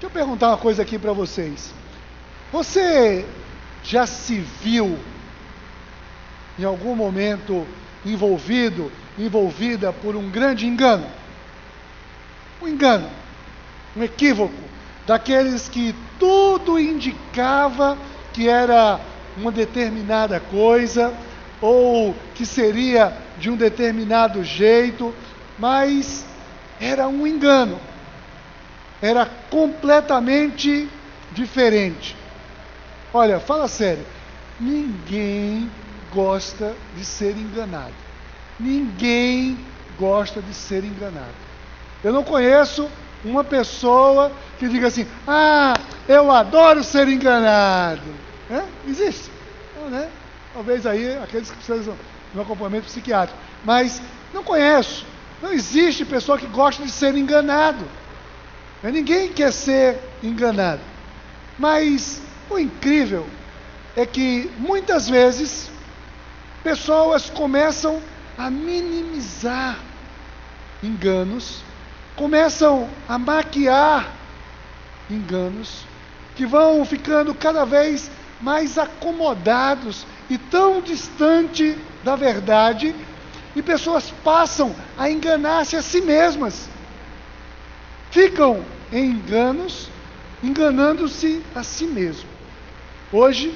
Deixa eu perguntar uma coisa aqui para vocês. Você já se viu em algum momento envolvido, envolvida por um grande engano? Um engano, um equívoco, daqueles que tudo indicava que era uma determinada coisa ou que seria de um determinado jeito, mas era um engano. Era completamente diferente. Olha, fala sério. Ninguém gosta de ser enganado. Ninguém gosta de ser enganado. Eu não conheço uma pessoa que diga assim: Ah, eu adoro ser enganado. É? Existe. Não, né? Talvez aí aqueles que precisam de um acompanhamento psiquiátrico. Mas não conheço. Não existe pessoa que gosta de ser enganado. Ninguém quer ser enganado. Mas o incrível é que muitas vezes pessoas começam a minimizar enganos, começam a maquiar enganos, que vão ficando cada vez mais acomodados e tão distante da verdade, e pessoas passam a enganar-se a si mesmas. Ficam em enganos, enganando-se a si mesmos. Hoje,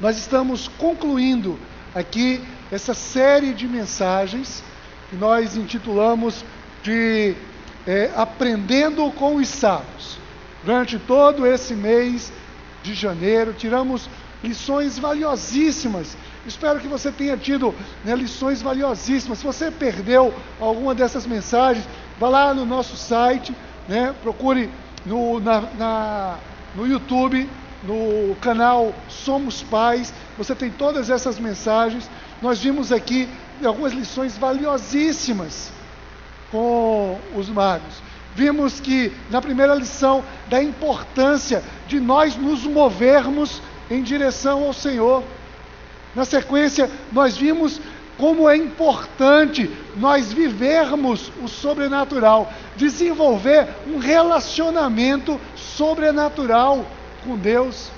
nós estamos concluindo aqui essa série de mensagens que nós intitulamos de é, Aprendendo com os Sábios. Durante todo esse mês de janeiro, tiramos lições valiosíssimas. Espero que você tenha tido né, lições valiosíssimas. Se você perdeu alguma dessas mensagens, vá lá no nosso site, né, procure no, na, na, no YouTube no canal Somos Pais, você tem todas essas mensagens. Nós vimos aqui algumas lições valiosíssimas com os magos. Vimos que na primeira lição da importância de nós nos movermos em direção ao Senhor. Na sequência, nós vimos como é importante nós vivermos o sobrenatural, desenvolver um relacionamento sobrenatural com Deus.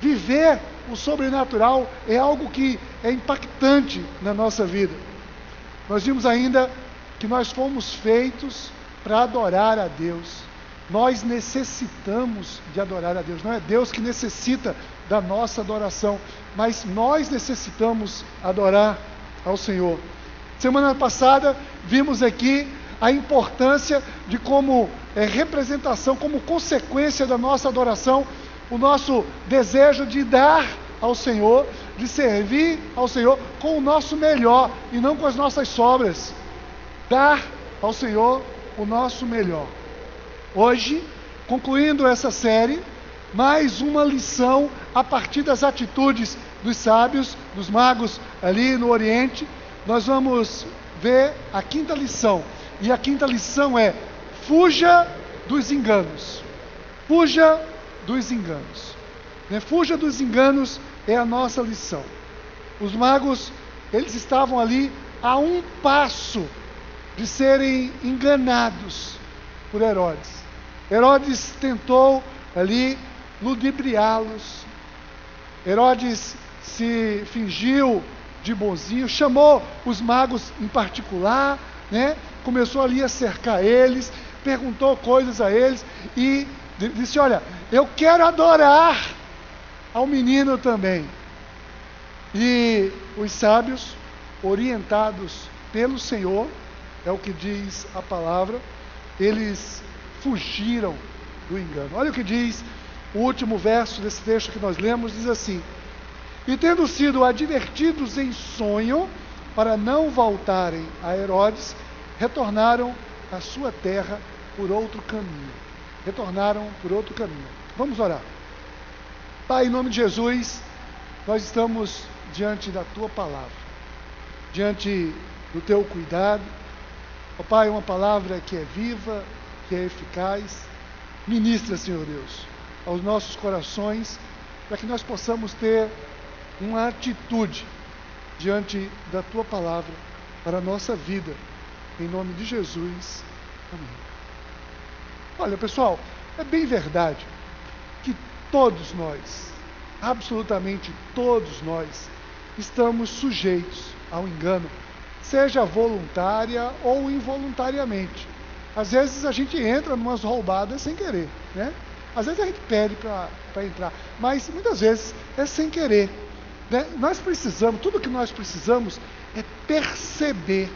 Viver o sobrenatural é algo que é impactante na nossa vida. Nós vimos ainda que nós fomos feitos para adorar a Deus. Nós necessitamos de adorar a Deus. Não é Deus que necessita da nossa adoração, mas nós necessitamos adorar ao Senhor. Semana passada vimos aqui a importância de como é, representação, como consequência da nossa adoração, o nosso desejo de dar ao Senhor, de servir ao Senhor com o nosso melhor e não com as nossas sobras. Dar ao Senhor o nosso melhor. Hoje, concluindo essa série, mais uma lição a partir das atitudes dos sábios, dos magos ali no Oriente. Nós vamos ver a quinta lição. E a quinta lição é: fuja dos enganos. Fuja dos enganos. Né? Fuja dos enganos é a nossa lição. Os magos, eles estavam ali a um passo de serem enganados por Herodes. Herodes tentou ali ludibriá-los. Herodes se fingiu de bonzinho, chamou os magos em particular, né? começou ali a cercar eles, perguntou coisas a eles e disse: Olha, eu quero adorar ao menino também. E os sábios, orientados pelo Senhor, é o que diz a palavra, eles fugiram do engano. Olha o que diz o último verso desse texto que nós lemos: diz assim: E tendo sido advertidos em sonho para não voltarem a Herodes, retornaram à sua terra por outro caminho. Retornaram por outro caminho. Vamos orar. Pai, em nome de Jesus, nós estamos diante da tua palavra, diante do teu cuidado. Ó Pai, uma palavra que é viva, que é eficaz. Ministra, Senhor Deus, aos nossos corações, para que nós possamos ter uma atitude diante da tua palavra para a nossa vida. Em nome de Jesus. Amém. Olha, pessoal, É bem verdade que todos nós, absolutamente todos nós, estamos sujeitos ao engano, seja voluntária ou involuntariamente. Às vezes a gente entra em umas roubadas sem querer, né? Às vezes a gente pede para entrar, mas muitas vezes é sem querer. Né? Nós precisamos, tudo que nós precisamos é perceber,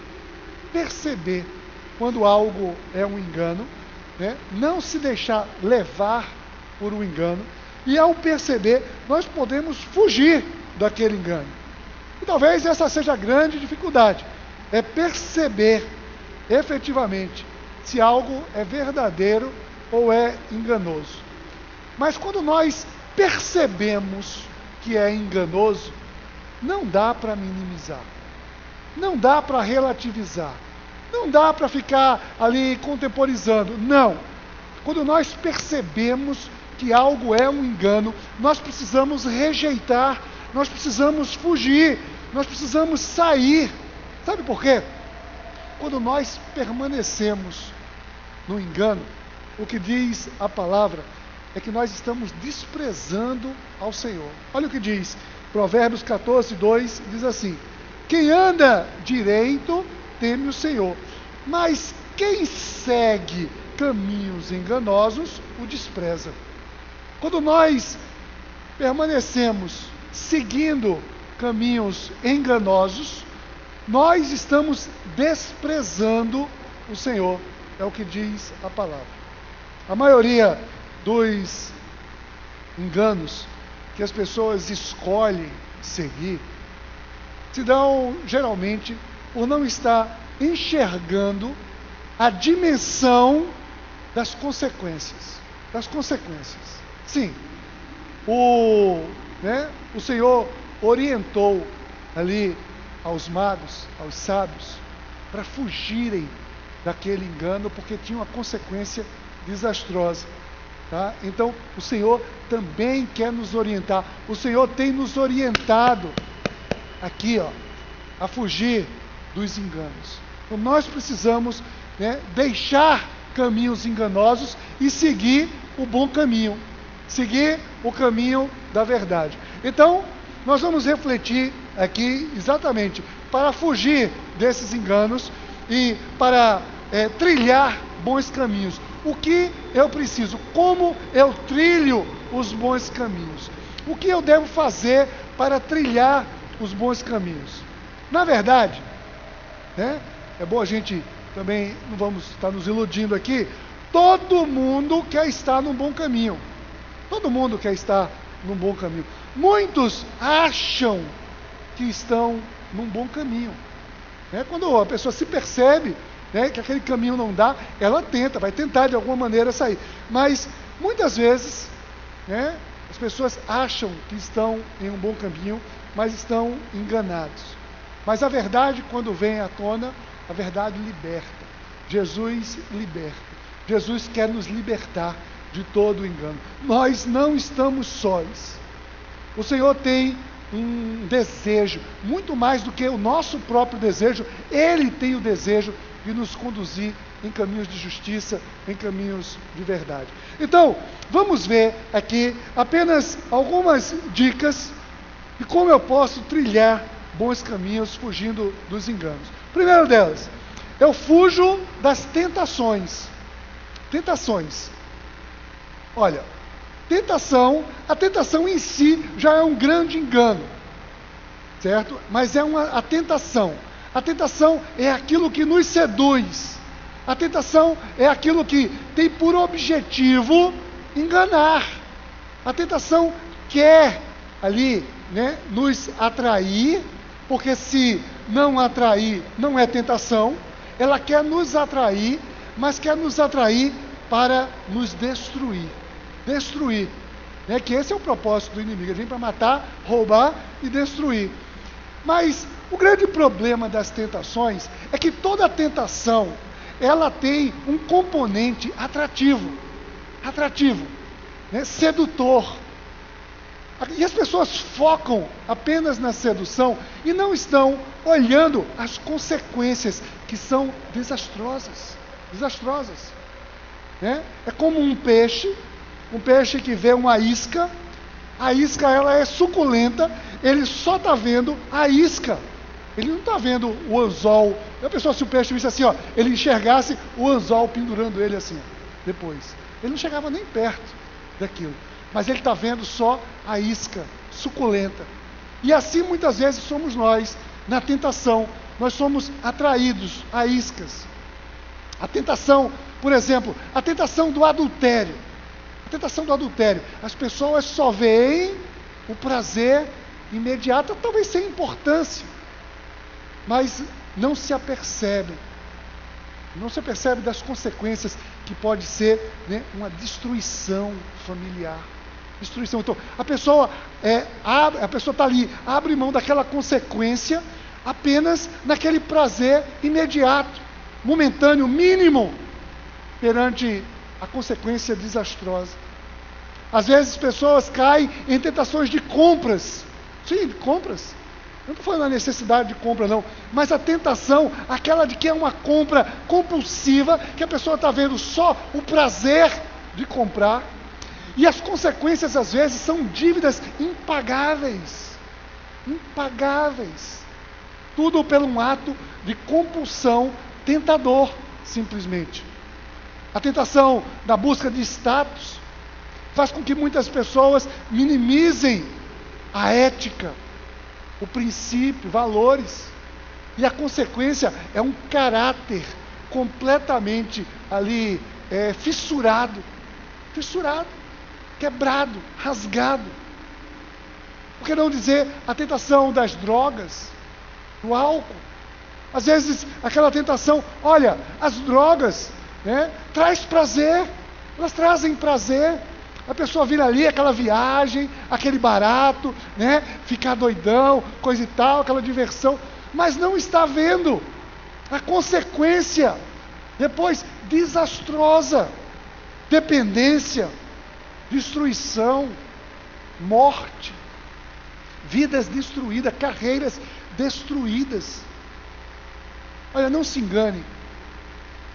perceber quando algo é um engano, né? não se deixar levar por um engano, e ao perceber, nós podemos fugir daquele engano. E talvez essa seja a grande dificuldade, é perceber efetivamente se algo é verdadeiro ou é enganoso. Mas quando nós percebemos que é enganoso, não dá para minimizar, não dá para relativizar, não dá para ficar ali contemporizando. Não. Quando nós percebemos que algo é um engano, nós precisamos rejeitar, nós precisamos fugir, nós precisamos sair. Sabe por quê? Quando nós permanecemos no engano, o que diz a palavra é que nós estamos desprezando ao Senhor. Olha o que diz, Provérbios 14, 2 diz assim: Quem anda direito teme o Senhor, mas quem segue caminhos enganosos o despreza. Quando nós permanecemos seguindo caminhos enganosos, nós estamos desprezando o Senhor, é o que diz a palavra. A maioria dos enganos que as pessoas escolhem seguir se dão geralmente por não estar enxergando a dimensão das consequências. Das consequências. Sim, o, né, o Senhor orientou ali aos magos, aos sábios, para fugirem daquele engano, porque tinha uma consequência desastrosa. Tá? Então, o Senhor também quer nos orientar. O Senhor tem nos orientado aqui, ó, a fugir dos enganos. Então, nós precisamos né, deixar caminhos enganosos e seguir o bom caminho, seguir o caminho da verdade. Então, nós vamos refletir aqui exatamente para fugir desses enganos e para é, trilhar bons caminhos. O que eu preciso? Como eu trilho os bons caminhos? O que eu devo fazer para trilhar os bons caminhos? Na verdade, né, é bom a gente também, não vamos estar nos iludindo aqui, todo mundo quer estar num bom caminho. Todo mundo quer estar num bom caminho. Muitos acham que estão num bom caminho. Né? Quando a pessoa se percebe né, que aquele caminho não dá, ela tenta, vai tentar de alguma maneira sair. Mas muitas vezes né, as pessoas acham que estão em um bom caminho, mas estão enganados. Mas a verdade, quando vem à tona, a verdade liberta. Jesus liberta. Jesus quer nos libertar de todo o engano. Nós não estamos sós. O Senhor tem um desejo, muito mais do que o nosso próprio desejo, Ele tem o desejo de nos conduzir em caminhos de justiça, em caminhos de verdade. Então, vamos ver aqui apenas algumas dicas de como eu posso trilhar bons caminhos fugindo dos enganos. Primeiro delas, eu fujo das tentações. Tentações. Olha, tentação, a tentação em si já é um grande engano, certo? Mas é uma a tentação. A tentação é aquilo que nos seduz. A tentação é aquilo que tem por objetivo enganar. A tentação quer ali, né, nos atrair, porque se não atrair, não é tentação. Ela quer nos atrair, mas quer nos atrair para nos destruir. Destruir. Né? Que esse é o propósito do inimigo. Ele vem para matar, roubar e destruir. Mas o grande problema das tentações é que toda tentação ela tem um componente atrativo, atrativo, né? sedutor. E as pessoas focam apenas na sedução e não estão olhando as consequências que são desastrosas, desastrosas. Né? É como um peixe, um peixe que vê uma isca, a isca ela é suculenta, ele só está vendo a isca. Ele não está vendo o anzol. A pessoa, se o peixe visse assim, ó, ele enxergasse o anzol pendurando ele assim, depois. Ele não chegava nem perto daquilo. Mas ele está vendo só a isca suculenta. E assim muitas vezes somos nós, na tentação. Nós somos atraídos a iscas. A tentação, por exemplo, a tentação do adultério. Tentação do adultério. As pessoas só veem o prazer imediato, talvez sem importância mas não se apercebem. Não se apercebe das consequências que pode ser né, uma destruição familiar. Destruição. Então, a pessoa é, abre, a pessoa está ali, abre mão daquela consequência apenas naquele prazer imediato, momentâneo, mínimo, perante a consequência desastrosa. Às vezes pessoas caem em tentações de compras. Sim, compras. Não estou falando da necessidade de compra, não. Mas a tentação, aquela de que é uma compra compulsiva, que a pessoa está vendo só o prazer de comprar. E as consequências, às vezes, são dívidas impagáveis. Impagáveis. Tudo pelo um ato de compulsão tentador, simplesmente. A tentação da busca de status faz com que muitas pessoas minimizem a ética o princípio, valores. E a consequência é um caráter completamente ali é, fissurado, fissurado, quebrado, rasgado. Por que não dizer a tentação das drogas, do álcool? Às vezes aquela tentação, olha, as drogas, né, traz prazer, elas trazem prazer, a pessoa vira ali aquela viagem, aquele barato, né? Ficar doidão, coisa e tal, aquela diversão, mas não está vendo a consequência. Depois desastrosa, dependência, destruição, morte, vidas destruídas, carreiras destruídas. Olha, não se engane,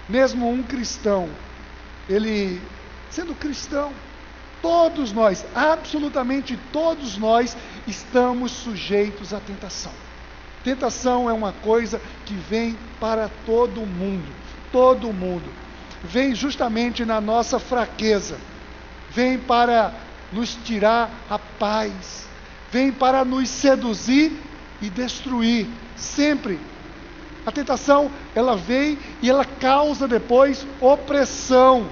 mesmo um cristão, ele sendo cristão, Todos nós, absolutamente todos nós, estamos sujeitos à tentação. Tentação é uma coisa que vem para todo mundo, todo mundo. Vem justamente na nossa fraqueza, vem para nos tirar a paz, vem para nos seduzir e destruir, sempre. A tentação, ela vem e ela causa depois opressão,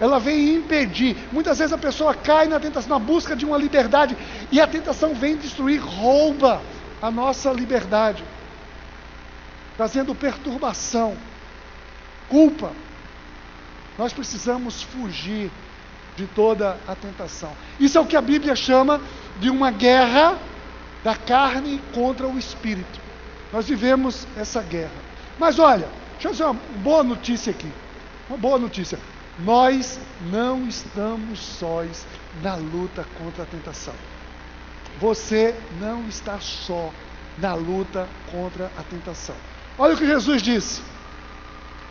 ela vem impedir. Muitas vezes a pessoa cai na tentação, na busca de uma liberdade, e a tentação vem destruir, rouba a nossa liberdade, trazendo perturbação, culpa. Nós precisamos fugir de toda a tentação. Isso é o que a Bíblia chama de uma guerra da carne contra o espírito. Nós vivemos essa guerra. Mas olha, deixa eu dizer uma boa notícia aqui. Uma boa notícia. Nós não estamos sós na luta contra a tentação. Você não está só na luta contra a tentação. Olha o que Jesus disse.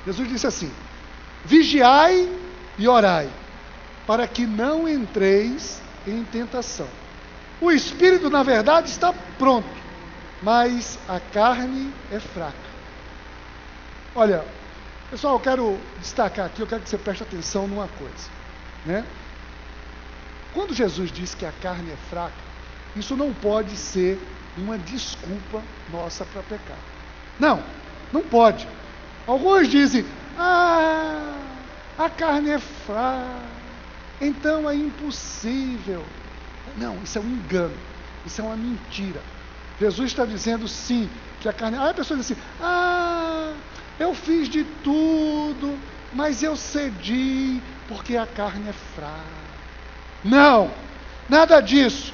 Jesus disse assim: Vigiai e orai, para que não entreis em tentação. O espírito, na verdade, está pronto, mas a carne é fraca. Olha, Pessoal, eu quero destacar aqui, eu quero que você preste atenção numa coisa. Né? Quando Jesus diz que a carne é fraca, isso não pode ser uma desculpa nossa para pecar. Não, não pode. Alguns dizem, ah, a carne é fraca, então é impossível. Não, isso é um engano, isso é uma mentira. Jesus está dizendo sim, que a carne. Aí a pessoa diz assim, ah, eu fiz de tudo, mas eu cedi porque a carne é fraca. Não, nada disso.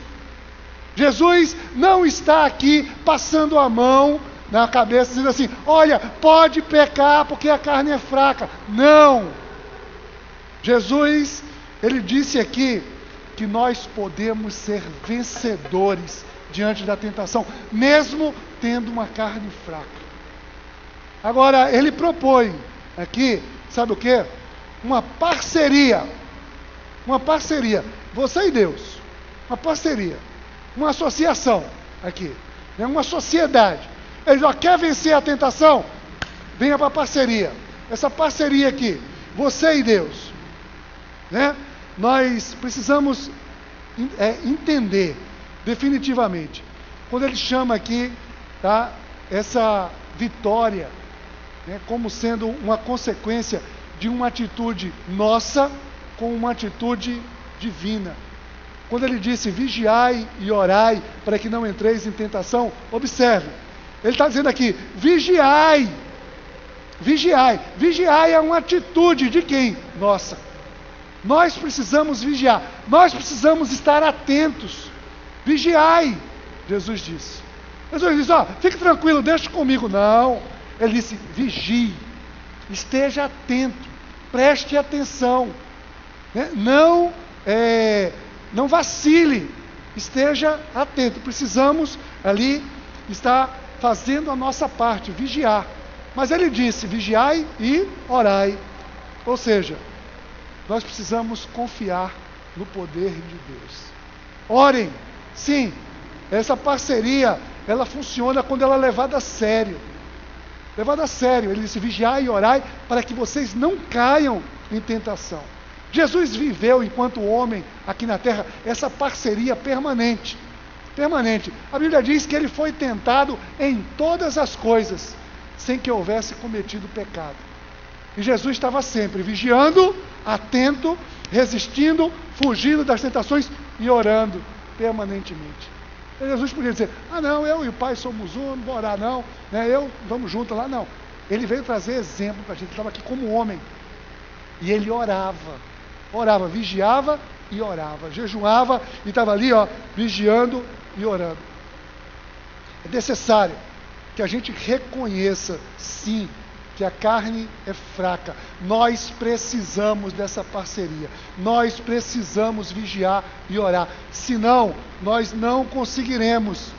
Jesus não está aqui passando a mão na cabeça dizendo assim: olha, pode pecar porque a carne é fraca. Não. Jesus, ele disse aqui que nós podemos ser vencedores diante da tentação, mesmo tendo uma carne fraca. Agora, ele propõe aqui, sabe o que? uma parceria. Uma parceria. Você e Deus. Uma parceria. Uma associação aqui. É uma sociedade. Ele já quer vencer a tentação? Venha para a parceria. Essa parceria aqui. Você e Deus. Né? Nós precisamos é, entender definitivamente. Quando ele chama aqui tá, essa vitória né, como sendo uma consequência de uma atitude nossa com uma atitude divina. Quando ele disse vigiai e orai para que não entreis em tentação, observe, ele está dizendo aqui: vigiai, vigiai, vigiai é uma atitude de quem? Nossa. Nós precisamos vigiar, nós precisamos estar atentos. Vigiai, Jesus disse. Jesus disse: ó, fique tranquilo, deixe comigo. Não, ele disse: vigie, esteja atento, preste atenção, né? não, é, não vacile, esteja atento. Precisamos ali estar fazendo a nossa parte, vigiar. Mas ele disse: vigiai e orai. Ou seja, nós precisamos confiar no poder de Deus. Orem, sim, essa parceria, ela funciona quando ela é levada a sério. Levado a sério, ele disse: vigiai e orai para que vocês não caiam em tentação. Jesus viveu, enquanto homem aqui na terra, essa parceria permanente. Permanente. A Bíblia diz que ele foi tentado em todas as coisas, sem que houvesse cometido pecado. E Jesus estava sempre vigiando, atento, resistindo, fugindo das tentações e orando permanentemente. Jesus podia dizer, ah não, eu e o pai somos um, não vou orar não, né, eu, vamos juntos lá, não. Ele veio trazer exemplo para a gente, ele estava aqui como homem. E ele orava, orava, vigiava e orava, jejuava e estava ali, ó, vigiando e orando. É necessário que a gente reconheça, sim, que a carne é fraca. Nós precisamos dessa parceria. Nós precisamos vigiar e orar. Senão, nós não conseguiremos.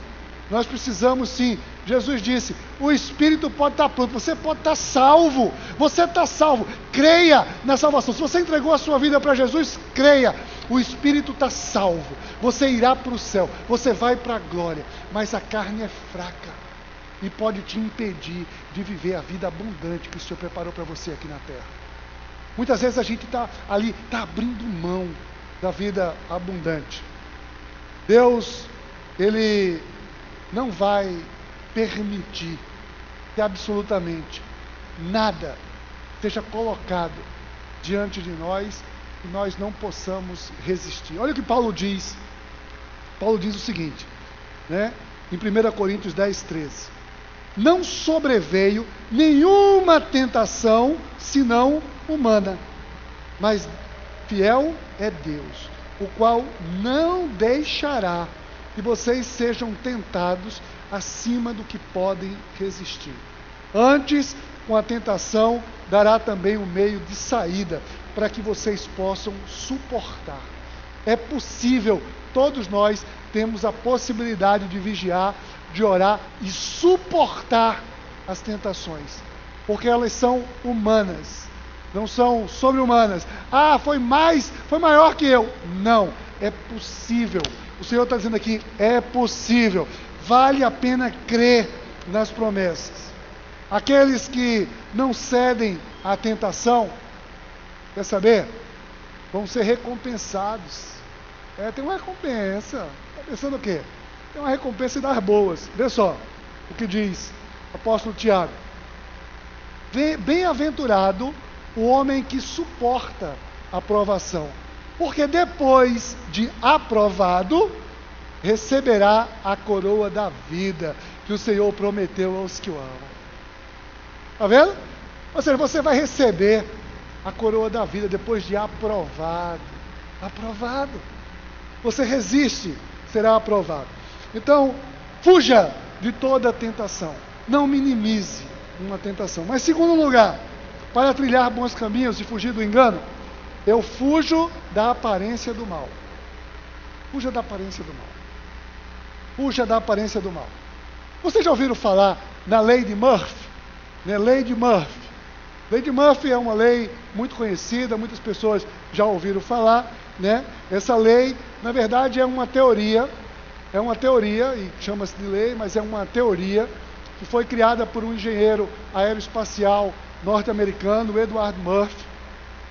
Nós precisamos sim. Jesus disse: o Espírito pode estar pronto, você pode estar salvo. Você está salvo. Creia na salvação. Se você entregou a sua vida para Jesus, creia. O Espírito está salvo. Você irá para o céu. Você vai para a glória. Mas a carne é fraca e pode te impedir de viver a vida abundante que o Senhor preparou para você aqui na terra. Muitas vezes a gente está ali, está abrindo mão da vida abundante. Deus, Ele não vai permitir que absolutamente nada seja colocado diante de nós e nós não possamos resistir. Olha o que Paulo diz. Paulo diz o seguinte, né? Em 1 Coríntios 10, 13 não sobreveio nenhuma tentação senão humana, mas fiel é Deus, o qual não deixará que vocês sejam tentados acima do que podem resistir. Antes, com a tentação, dará também um meio de saída para que vocês possam suportar. É possível, todos nós temos a possibilidade de vigiar de orar e suportar as tentações, porque elas são humanas, não são sobre-humanas. Ah, foi mais, foi maior que eu. Não, é possível. O Senhor está dizendo aqui: é possível. Vale a pena crer nas promessas. Aqueles que não cedem à tentação, quer saber? Vão ser recompensados. É, tem uma recompensa. Está pensando o quê? Tem uma recompensa das boas. Vê só o que diz o apóstolo Tiago. Bem-aventurado o homem que suporta a provação, porque depois de aprovado, receberá a coroa da vida que o Senhor prometeu aos que o amam. Está vendo? Ou seja, você vai receber a coroa da vida depois de aprovado. Aprovado. Você resiste, será aprovado. Então, fuja de toda tentação. Não minimize uma tentação. Mas, segundo lugar, para trilhar bons caminhos e fugir do engano, eu fujo da aparência do mal. Fuja da aparência do mal. Fuja da aparência do mal. Vocês já ouviram falar na lei de Murphy? Né? Lei de Murphy. Lei de Murphy é uma lei muito conhecida, muitas pessoas já ouviram falar, né? Essa lei, na verdade, é uma teoria, é uma teoria, e chama-se de lei, mas é uma teoria que foi criada por um engenheiro aeroespacial norte-americano, Edward Murphy,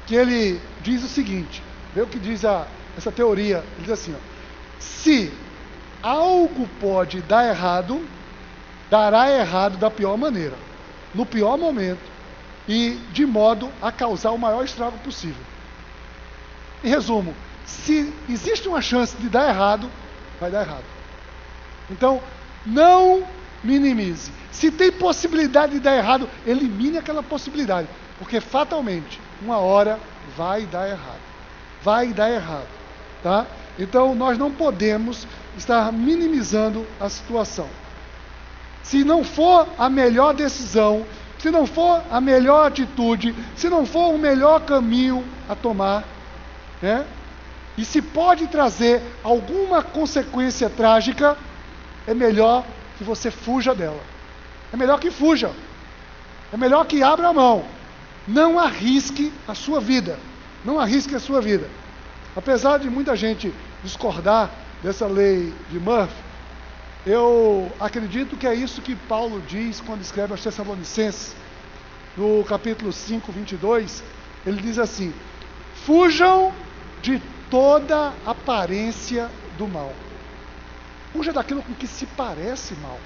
que ele diz o seguinte, vê o que diz a, essa teoria, ele diz assim, ó, se algo pode dar errado, dará errado da pior maneira, no pior momento, e de modo a causar o maior estrago possível. Em resumo, se existe uma chance de dar errado, vai dar errado. Então, não minimize. Se tem possibilidade de dar errado, elimine aquela possibilidade, porque fatalmente, uma hora vai dar errado. Vai dar errado, tá? Então, nós não podemos estar minimizando a situação. Se não for a melhor decisão, se não for a melhor atitude, se não for o melhor caminho a tomar, né? E se pode trazer alguma consequência trágica, é melhor que você fuja dela. É melhor que fuja. É melhor que abra a mão. Não arrisque a sua vida. Não arrisque a sua vida. Apesar de muita gente discordar dessa lei de Murphy, eu acredito que é isso que Paulo diz quando escreve aos Tessalonicenses, no capítulo 5, 22. Ele diz assim: Fujam de toda aparência do mal. Fuja daquilo com que se parece mal.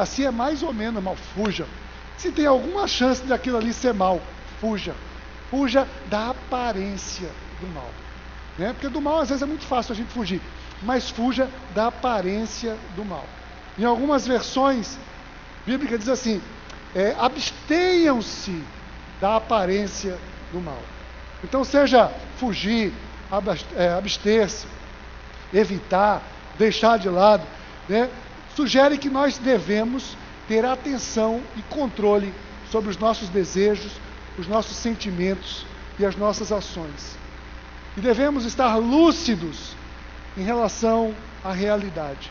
Assim é mais ou menos mal, fuja. Se tem alguma chance daquilo ali ser mal, fuja. Fuja da aparência do mal. Né? Porque do mal às vezes é muito fácil a gente fugir mas fuja da aparência do mal. Em algumas versões bíblicas diz assim: é, abstenham-se da aparência do mal. Então, seja fugir, é, abster-se, evitar, deixar de lado, né? sugere que nós devemos ter atenção e controle sobre os nossos desejos, os nossos sentimentos e as nossas ações. E devemos estar lúcidos em relação à realidade,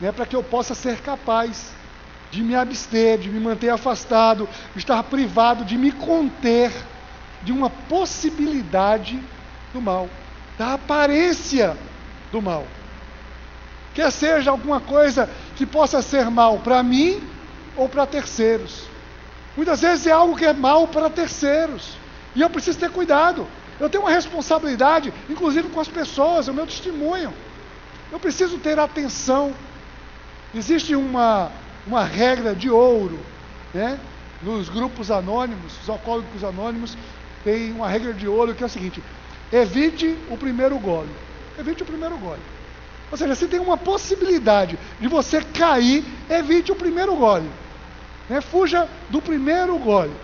né, para que eu possa ser capaz de me abster, de me manter afastado, de estar privado, de me conter de uma possibilidade do mal, da aparência do mal. Quer seja alguma coisa que possa ser mal para mim ou para terceiros. Muitas vezes é algo que é mal para terceiros. E eu preciso ter cuidado. Eu tenho uma responsabilidade, inclusive com as pessoas, é o meu testemunho. Eu preciso ter atenção. Existe uma, uma regra de ouro, né? Nos grupos anônimos, os alcoólicos anônimos, tem uma regra de ouro que é o seguinte: evite o primeiro gole. Evite o primeiro gole. Ou seja, se tem uma possibilidade de você cair, evite o primeiro gole. Né? Fuja do primeiro gole.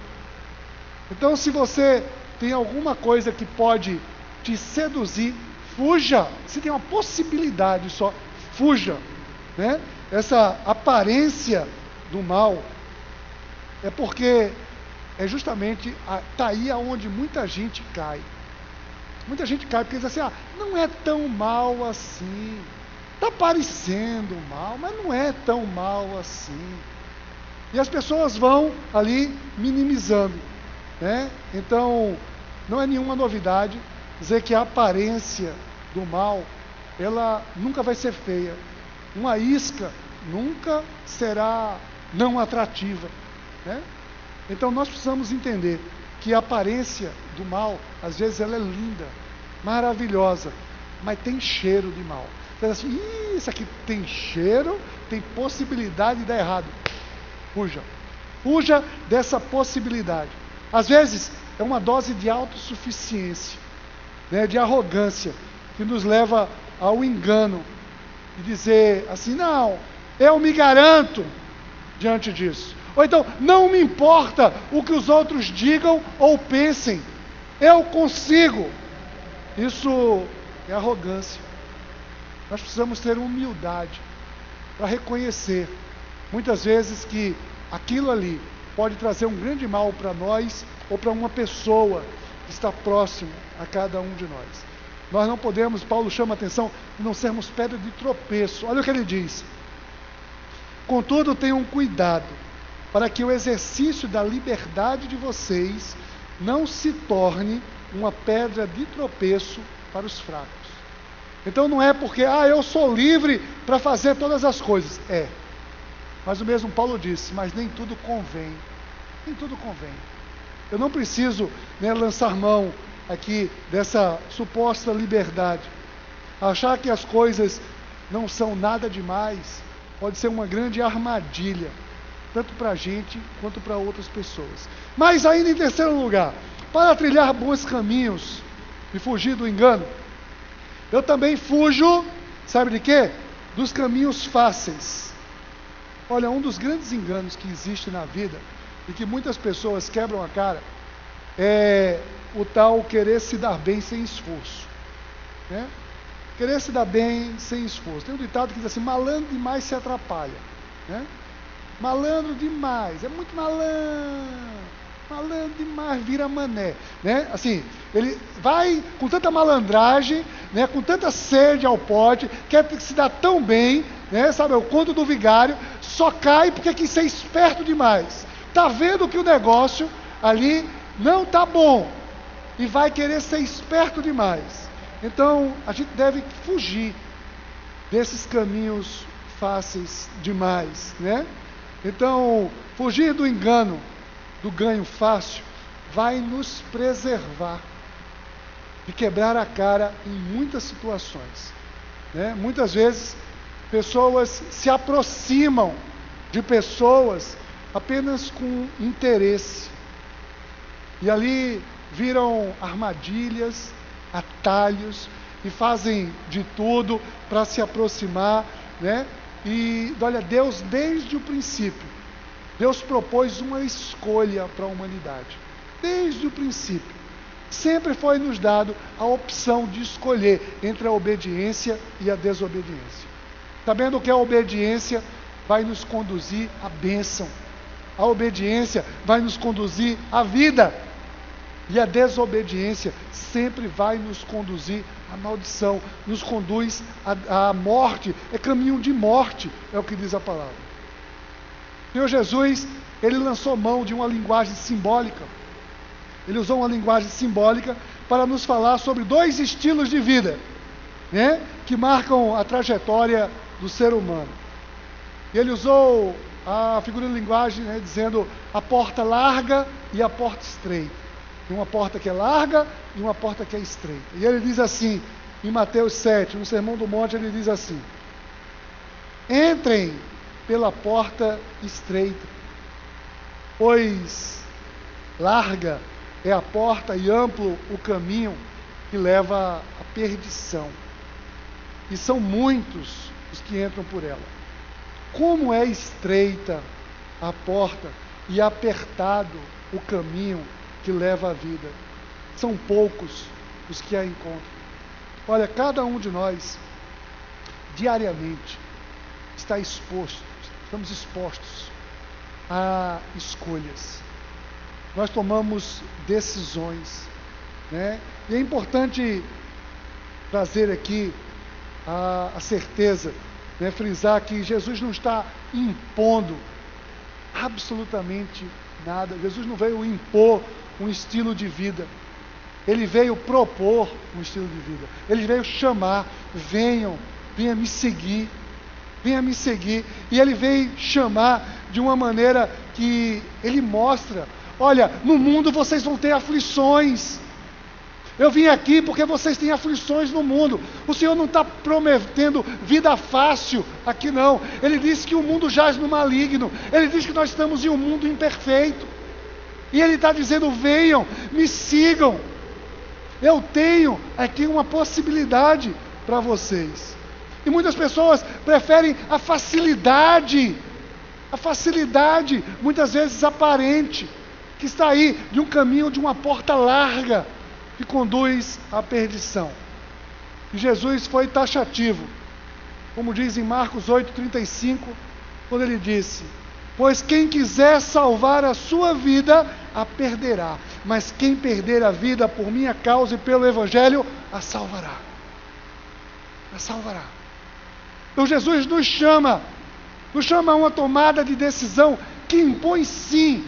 Então, se você tem alguma coisa que pode te seduzir, fuja. Se tem uma possibilidade só, fuja. Né? Essa aparência do mal é porque é justamente está aí aonde muita gente cai. Muita gente cai porque diz assim, ah, não é tão mal assim. Está parecendo mal, mas não é tão mal assim. E as pessoas vão ali minimizando. Né? Então, não é nenhuma novidade dizer que a aparência do mal, ela nunca vai ser feia. Uma isca nunca será não atrativa. Né? Então nós precisamos entender que a aparência do mal, às vezes ela é linda, maravilhosa, mas tem cheiro de mal. Então, assim, isso aqui tem cheiro, tem possibilidade de dar errado. Fuja. Fuja dessa possibilidade. Às vezes é uma dose de autossuficiência, né, de arrogância, que nos leva ao engano e dizer assim: não, eu me garanto diante disso. Ou então, não me importa o que os outros digam ou pensem, eu consigo. Isso é arrogância. Nós precisamos ter humildade para reconhecer, muitas vezes, que aquilo ali pode trazer um grande mal para nós ou para uma pessoa que está próximo a cada um de nós. Nós não podemos, Paulo chama a atenção, não sermos pedra de tropeço. Olha o que ele diz. Contudo, tenham cuidado para que o exercício da liberdade de vocês não se torne uma pedra de tropeço para os fracos. Então não é porque, ah, eu sou livre para fazer todas as coisas. É. Mas o mesmo Paulo disse, mas nem tudo convém. Nem tudo convém. Eu não preciso né, lançar mão aqui dessa suposta liberdade. Achar que as coisas não são nada demais pode ser uma grande armadilha, tanto para a gente quanto para outras pessoas. Mas ainda em terceiro lugar, para trilhar bons caminhos e fugir do engano, eu também fujo, sabe de quê? Dos caminhos fáceis. Olha, um dos grandes enganos que existe na vida e que muitas pessoas quebram a cara é o tal querer se dar bem sem esforço. Né? Querer se dar bem sem esforço. Tem um ditado que diz assim: malandro demais se atrapalha. Né? Malandro demais, é muito malandro. Malandro demais, vira mané. Né? Assim, ele vai com tanta malandragem, né? com tanta sede ao pote, quer se dar tão bem, né? sabe, o conto do vigário, só cai porque quis ser esperto demais. Está vendo que o negócio ali não está bom e vai querer ser esperto demais. Então, a gente deve fugir desses caminhos fáceis demais, né? Então, fugir do engano, do ganho fácil, vai nos preservar de quebrar a cara em muitas situações. Né? Muitas vezes, pessoas se aproximam de pessoas apenas com interesse. E ali viram armadilhas, atalhos e fazem de tudo para se aproximar, né? E olha, Deus desde o princípio, Deus propôs uma escolha para a humanidade. Desde o princípio, sempre foi nos dado a opção de escolher entre a obediência e a desobediência. Sabendo que a obediência vai nos conduzir à bênção. A obediência vai nos conduzir à vida. E a desobediência sempre vai nos conduzir à maldição, nos conduz à, morte, é caminho de morte, é o que diz a palavra. Senhor Jesus, ele lançou mão de uma linguagem simbólica. Ele usou uma linguagem simbólica para nos falar sobre dois estilos de vida, né, que marcam a trajetória do ser humano. Ele usou a figura de linguagem né, dizendo a porta larga e a porta estreita. Uma porta que é larga e uma porta que é estreita. E ele diz assim, em Mateus 7, no Sermão do Monte, ele diz assim: Entrem pela porta estreita, pois larga é a porta e amplo o caminho que leva à perdição. E são muitos os que entram por ela. Como é estreita a porta e apertado o caminho que leva à vida. São poucos os que a encontram. Olha, cada um de nós, diariamente, está exposto, estamos expostos a escolhas. Nós tomamos decisões, né? E é importante trazer aqui a, a certeza, né? frisar que Jesus não está impondo absolutamente nada. Jesus não veio impor um estilo de vida. Ele veio propor um estilo de vida. Ele veio chamar, venham, venha me seguir, venha me seguir. E ele veio chamar de uma maneira que ele mostra: olha, no mundo vocês vão ter aflições. Eu vim aqui porque vocês têm aflições no mundo. O Senhor não está prometendo vida fácil aqui, não. Ele disse que o mundo jaz no maligno. Ele disse que nós estamos em um mundo imperfeito. E Ele está dizendo: venham, me sigam. Eu tenho aqui uma possibilidade para vocês. E muitas pessoas preferem a facilidade, a facilidade, muitas vezes aparente, que está aí de um caminho, de uma porta larga, que conduz à perdição. E Jesus foi taxativo, como diz em Marcos 8,35, quando ele disse: Pois quem quiser salvar a sua vida, a perderá. Mas quem perder a vida por minha causa e pelo Evangelho, a salvará. A salvará. Então Jesus nos chama, nos chama a uma tomada de decisão que impõe sim,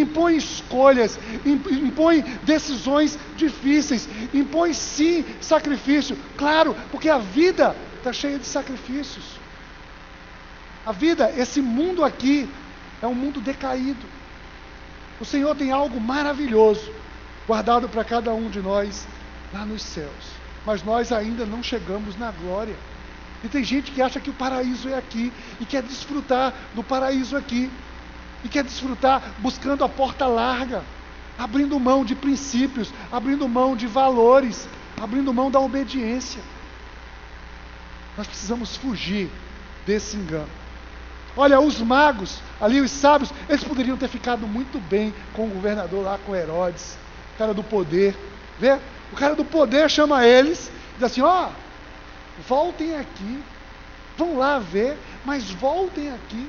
impõe escolhas, impõe decisões difíceis, impõe sim sacrifício. Claro, porque a vida está cheia de sacrifícios. A vida, esse mundo aqui, é um mundo decaído. O Senhor tem algo maravilhoso guardado para cada um de nós lá nos céus. Mas nós ainda não chegamos na glória. E tem gente que acha que o paraíso é aqui e quer desfrutar do paraíso aqui. E quer desfrutar buscando a porta larga, abrindo mão de princípios, abrindo mão de valores, abrindo mão da obediência. Nós precisamos fugir desse engano. Olha, os magos, ali os sábios, eles poderiam ter ficado muito bem com o governador lá, com Herodes, o cara do poder. Vê? O cara do poder chama eles, diz assim: ó, oh, voltem aqui, vão lá ver, mas voltem aqui.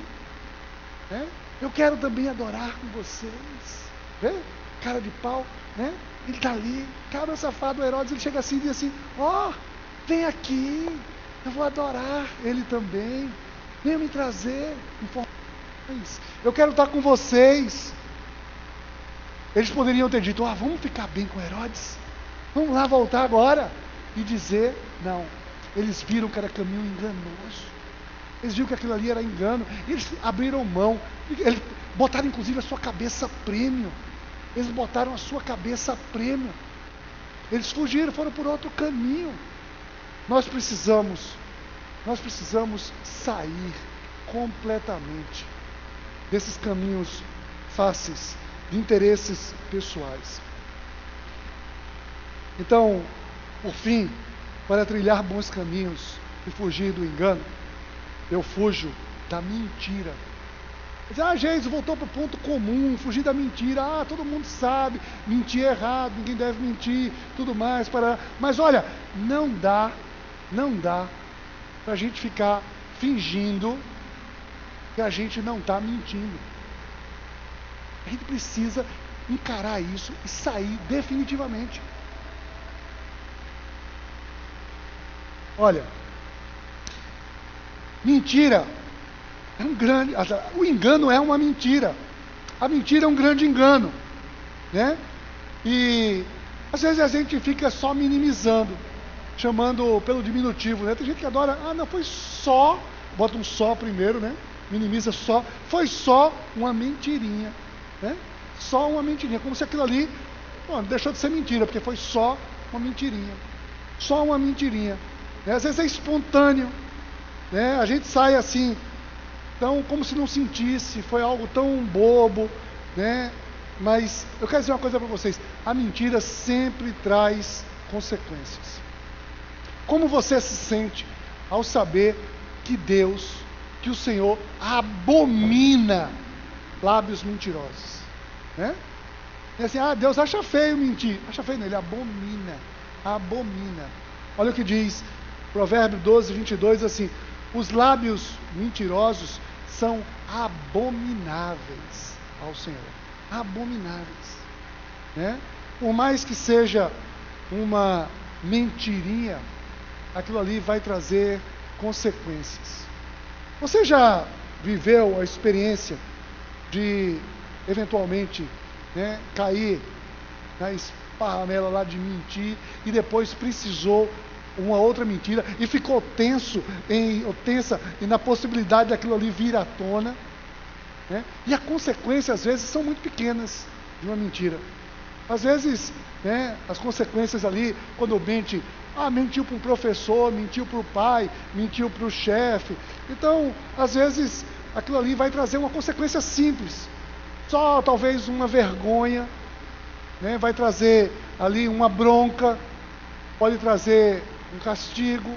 Né? Eu quero também adorar com vocês. Vê? Cara de pau, né? Ele está ali, cara safado, Herodes, ele chega assim e diz assim: ó, oh, vem aqui, eu vou adorar ele também. Venha me trazer informações. Eu quero estar com vocês. Eles poderiam ter dito: ah, vamos ficar bem com Herodes. Vamos lá voltar agora. E dizer: não. Eles viram que era caminho enganoso. Eles viram que aquilo ali era engano. Eles abriram mão. Eles botaram inclusive a sua cabeça prêmio. Eles botaram a sua cabeça prêmio. Eles fugiram, foram por outro caminho. Nós precisamos nós precisamos sair completamente desses caminhos fáceis de interesses pessoais. Então, por fim, para trilhar bons caminhos e fugir do engano, eu fujo da mentira. Ah, Jesus voltou para o ponto comum, fugir da mentira. Ah, todo mundo sabe, mentir é errado, ninguém deve mentir, tudo mais. Para... Mas olha, não dá, não dá para a gente ficar fingindo que a gente não está mentindo. A gente precisa encarar isso e sair definitivamente. Olha, mentira é um grande. O engano é uma mentira. A mentira é um grande engano, né? E às vezes a gente fica só minimizando chamando pelo diminutivo, né? Tem gente que adora, ah, não, foi só, bota um só primeiro, né? Minimiza só, foi só uma mentirinha, né? Só uma mentirinha, como se aquilo ali, bom, deixou de ser mentira, porque foi só uma mentirinha. Só uma mentirinha. Né? Às vezes é espontâneo, né? A gente sai assim, então, como se não sentisse, foi algo tão bobo, né? Mas eu quero dizer uma coisa para vocês: a mentira sempre traz consequências. Como você se sente ao saber que Deus, que o Senhor abomina lábios mentirosos? Né? É assim, ah, Deus acha feio mentir. Acha feio, ele abomina. Abomina. Olha o que diz Provérbio 12, 22, assim: os lábios mentirosos são abomináveis ao Senhor. Abomináveis. Né? Por mais que seja uma mentirinha, aquilo ali vai trazer consequências. Você já viveu a experiência de eventualmente né, cair na esparramela lá de mentir e depois precisou uma outra mentira e ficou tenso em, tensa e na possibilidade daquilo ali vir à tona. Né? E as consequências às vezes são muito pequenas de uma mentira. Às vezes, né, as consequências ali, quando mente ah, mentiu para um professor, mentiu para o pai, mentiu para o chefe. Então, às vezes, aquilo ali vai trazer uma consequência simples. Só talvez uma vergonha, né? vai trazer ali uma bronca, pode trazer um castigo,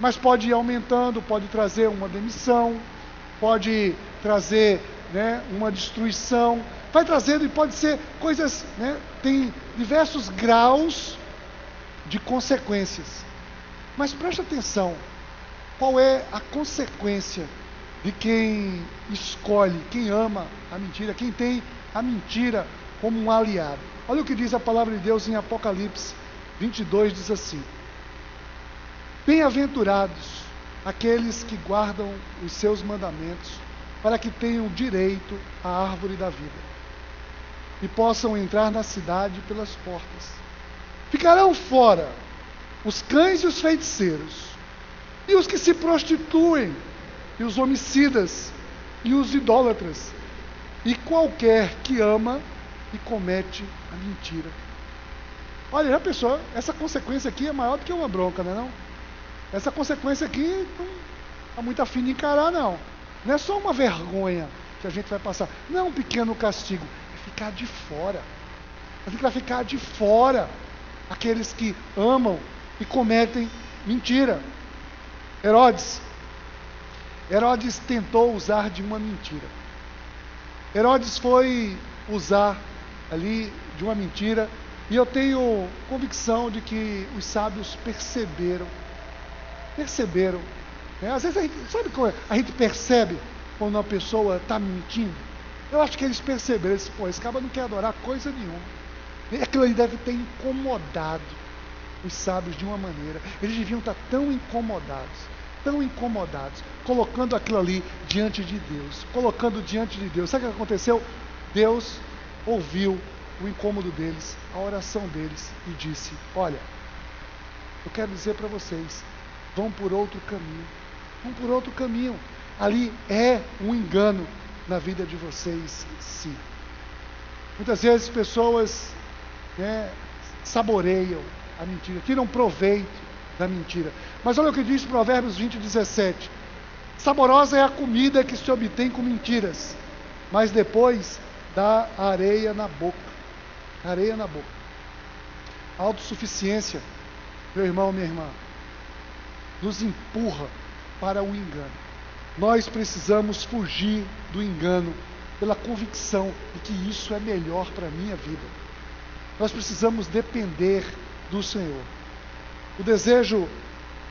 mas pode ir aumentando, pode trazer uma demissão, pode trazer né, uma destruição, vai trazendo e pode ser coisas, né, tem diversos graus de consequências. Mas preste atenção, qual é a consequência de quem escolhe, quem ama a mentira, quem tem a mentira como um aliado. Olha o que diz a palavra de Deus em Apocalipse 22, diz assim: Bem-aventurados aqueles que guardam os seus mandamentos para que tenham direito à árvore da vida e possam entrar na cidade pelas portas. Ficarão fora os cães e os feiticeiros, e os que se prostituem, e os homicidas, e os idólatras, e qualquer que ama e comete a mentira. Olha, já pensou, essa consequência aqui é maior do que uma bronca, não é não? Essa consequência aqui não está muito afim de encarar, não. Não é só uma vergonha que a gente vai passar. Não é um pequeno castigo, é ficar de fora. A gente vai ficar de fora aqueles que amam e cometem mentira. Herodes. Herodes tentou usar de uma mentira. Herodes foi usar ali de uma mentira, e eu tenho convicção de que os sábios perceberam. Perceberam. Né? Às vezes a gente, sabe como é? A gente percebe quando uma pessoa está mentindo. Eu acho que eles perceberam, eles, pô, esse cara não quer adorar coisa nenhuma. Aquilo ali deve ter incomodado os sábios de uma maneira. Eles deviam estar tão incomodados, tão incomodados, colocando aquilo ali diante de Deus, colocando diante de Deus. Sabe o que aconteceu? Deus ouviu o incômodo deles, a oração deles e disse: Olha, eu quero dizer para vocês, vão por outro caminho, vão por outro caminho. Ali é um engano na vida de vocês, sim. Muitas vezes pessoas né, saboreiam a mentira, tiram proveito da mentira. Mas olha o que diz Provérbios 20, 17: Saborosa é a comida que se obtém com mentiras, mas depois dá areia na boca. Areia na boca. autossuficiência, meu irmão, minha irmã, nos empurra para o engano. Nós precisamos fugir do engano pela convicção de que isso é melhor para a minha vida. Nós precisamos depender do Senhor. O desejo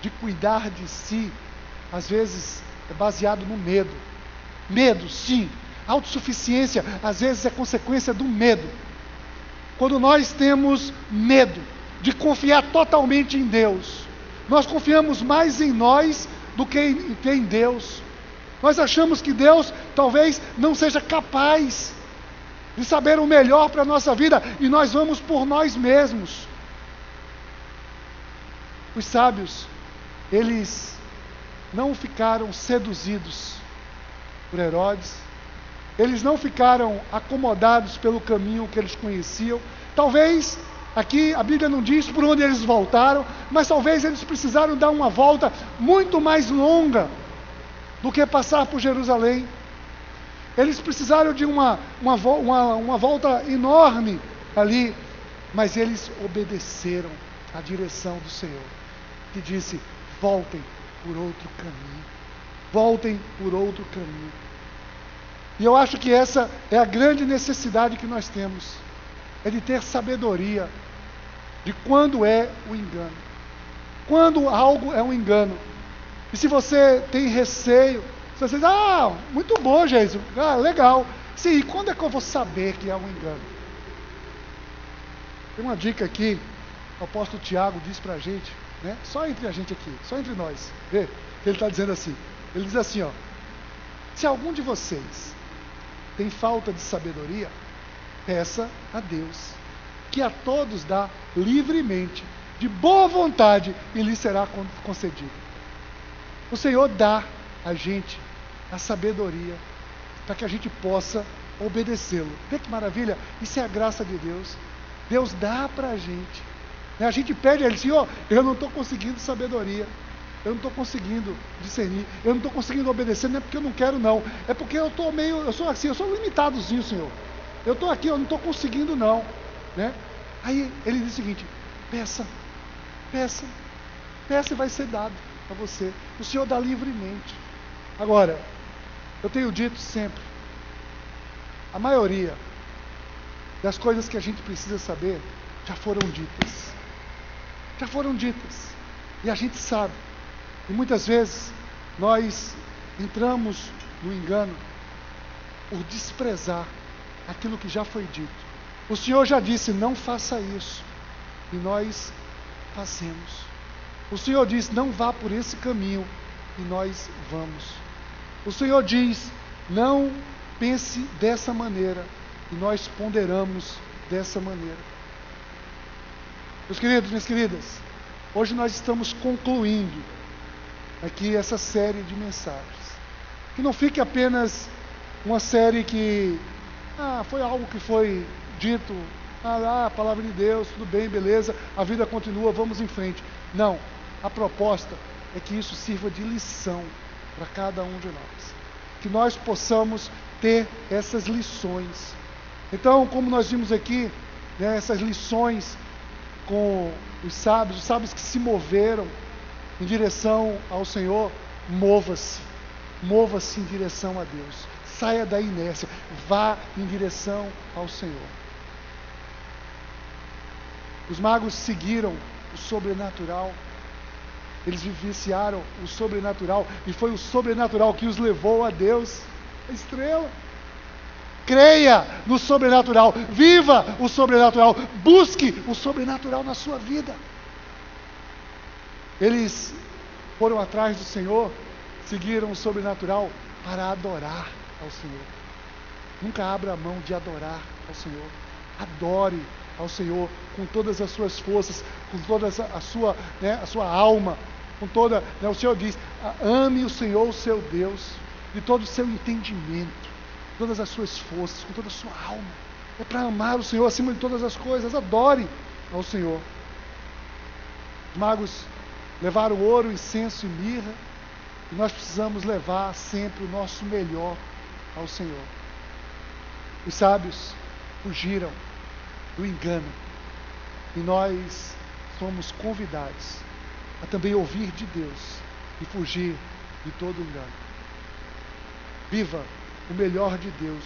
de cuidar de si, às vezes, é baseado no medo. Medo, sim. Autossuficiência, às vezes, é consequência do medo. Quando nós temos medo de confiar totalmente em Deus, nós confiamos mais em nós do que em, em Deus. Nós achamos que Deus talvez não seja capaz de saber o melhor para a nossa vida e nós vamos por nós mesmos. Os sábios, eles não ficaram seduzidos por Herodes, eles não ficaram acomodados pelo caminho que eles conheciam. Talvez, aqui a Bíblia não diz por onde eles voltaram, mas talvez eles precisaram dar uma volta muito mais longa do que passar por Jerusalém. Eles precisaram de uma, uma, uma, uma volta enorme ali, mas eles obedeceram à direção do Senhor, que disse: voltem por outro caminho, voltem por outro caminho. E eu acho que essa é a grande necessidade que nós temos, é de ter sabedoria de quando é o engano. Quando algo é um engano. E se você tem receio, se você diz, ah, muito bom, Jesus, ah, legal. Sim, e quando é que eu vou saber que é um engano? Tem uma dica aqui, o apóstolo Tiago diz para a gente, né? só entre a gente aqui, só entre nós, vê, ele está dizendo assim, ele diz assim, ó, se algum de vocês tem falta de sabedoria, peça a Deus, que a todos dá livremente, de boa vontade, e lhe será concedido. O Senhor dá a gente a sabedoria para que a gente possa obedecê-lo. Vê que maravilha? Isso é a graça de Deus. Deus dá para a gente. A gente pede a Ele, Senhor, eu não estou conseguindo sabedoria. Eu não estou conseguindo discernir, eu não estou conseguindo obedecer, não é porque eu não quero, não. É porque eu estou meio, eu sou assim, eu sou limitadozinho, Senhor. Eu estou aqui, eu não estou conseguindo, não. Né? Aí ele diz o seguinte: peça, peça, peça e vai ser dado a você. O Senhor dá livremente. Agora, eu tenho dito sempre, a maioria das coisas que a gente precisa saber já foram ditas. Já foram ditas. E a gente sabe. E muitas vezes nós entramos no engano por desprezar aquilo que já foi dito. O Senhor já disse: não faça isso. E nós fazemos. O Senhor diz: não vá por esse caminho. E nós vamos. O Senhor diz: não pense dessa maneira e nós ponderamos dessa maneira. Meus queridos, minhas queridas, hoje nós estamos concluindo aqui essa série de mensagens. Que não fique apenas uma série que ah, foi algo que foi dito, ah lá, a palavra de Deus, tudo bem, beleza, a vida continua, vamos em frente. Não, a proposta é que isso sirva de lição para cada um de nós. Que nós possamos ter essas lições. Então, como nós vimos aqui, né, essas lições com os sábios, os sábios que se moveram em direção ao Senhor, mova-se, mova-se em direção a Deus. Saia da inércia, vá em direção ao Senhor. Os magos seguiram o sobrenatural, eles vivenciaram o sobrenatural, e foi o sobrenatural que os levou a Deus, a estrela. Creia no sobrenatural, viva o sobrenatural, busque o sobrenatural na sua vida. Eles foram atrás do Senhor, seguiram o sobrenatural para adorar ao Senhor. Nunca abra a mão de adorar ao Senhor. Adore ao Senhor com todas as suas forças, com toda a sua, né, a sua alma, com toda. Né, o Senhor diz: ame o Senhor, o seu Deus, de todo o seu entendimento, todas as suas forças, com toda a sua alma. É para amar o Senhor acima de todas as coisas. Adore ao Senhor. Os magos levaram ouro, incenso e mirra, e nós precisamos levar sempre o nosso melhor ao Senhor. Os sábios fugiram do engano, e nós somos convidados a também ouvir de Deus e fugir de todo engano. Viva o melhor de Deus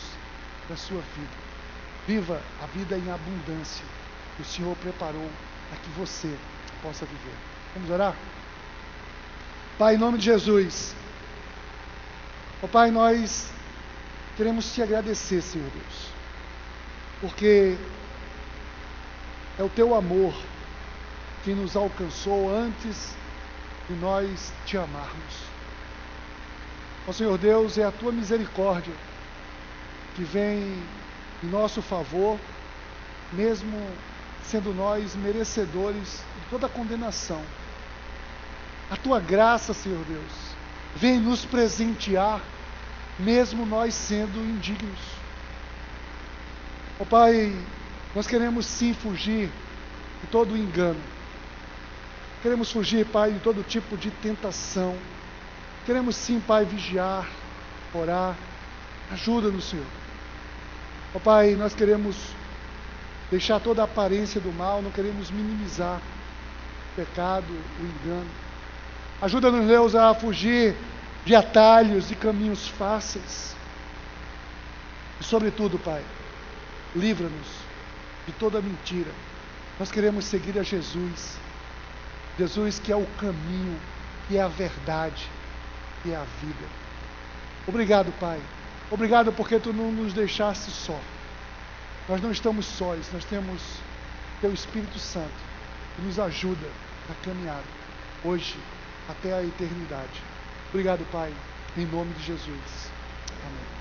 na sua vida. Viva a vida em abundância que o Senhor preparou para que você possa viver. Vamos orar? Pai, em nome de Jesus. Ó oh, Pai, nós queremos te agradecer, Senhor Deus, porque é o teu amor que nos alcançou antes de nós te amarmos. Ó Senhor Deus, é a tua misericórdia que vem em nosso favor, mesmo sendo nós merecedores de toda condenação. A tua graça, Senhor Deus, vem nos presentear, mesmo nós sendo indignos. Ó oh, Pai, nós queremos sim fugir de todo engano. Queremos fugir, Pai, de todo tipo de tentação. Queremos sim, Pai, vigiar, orar. Ajuda-nos, Senhor. Ó oh, Pai, nós queremos deixar toda a aparência do mal, não queremos minimizar o pecado, o engano. Ajuda-nos, Deus, a fugir de atalhos e caminhos fáceis. E, sobretudo, Pai, livra-nos de toda mentira. Nós queremos seguir a Jesus. Jesus que é o caminho, que é a verdade, que é a vida. Obrigado, Pai. Obrigado porque tu não nos deixaste só. Nós não estamos sós, nós temos teu Espírito Santo que nos ajuda na caminhada. Hoje até a eternidade. Obrigado, Pai, em nome de Jesus. Amém.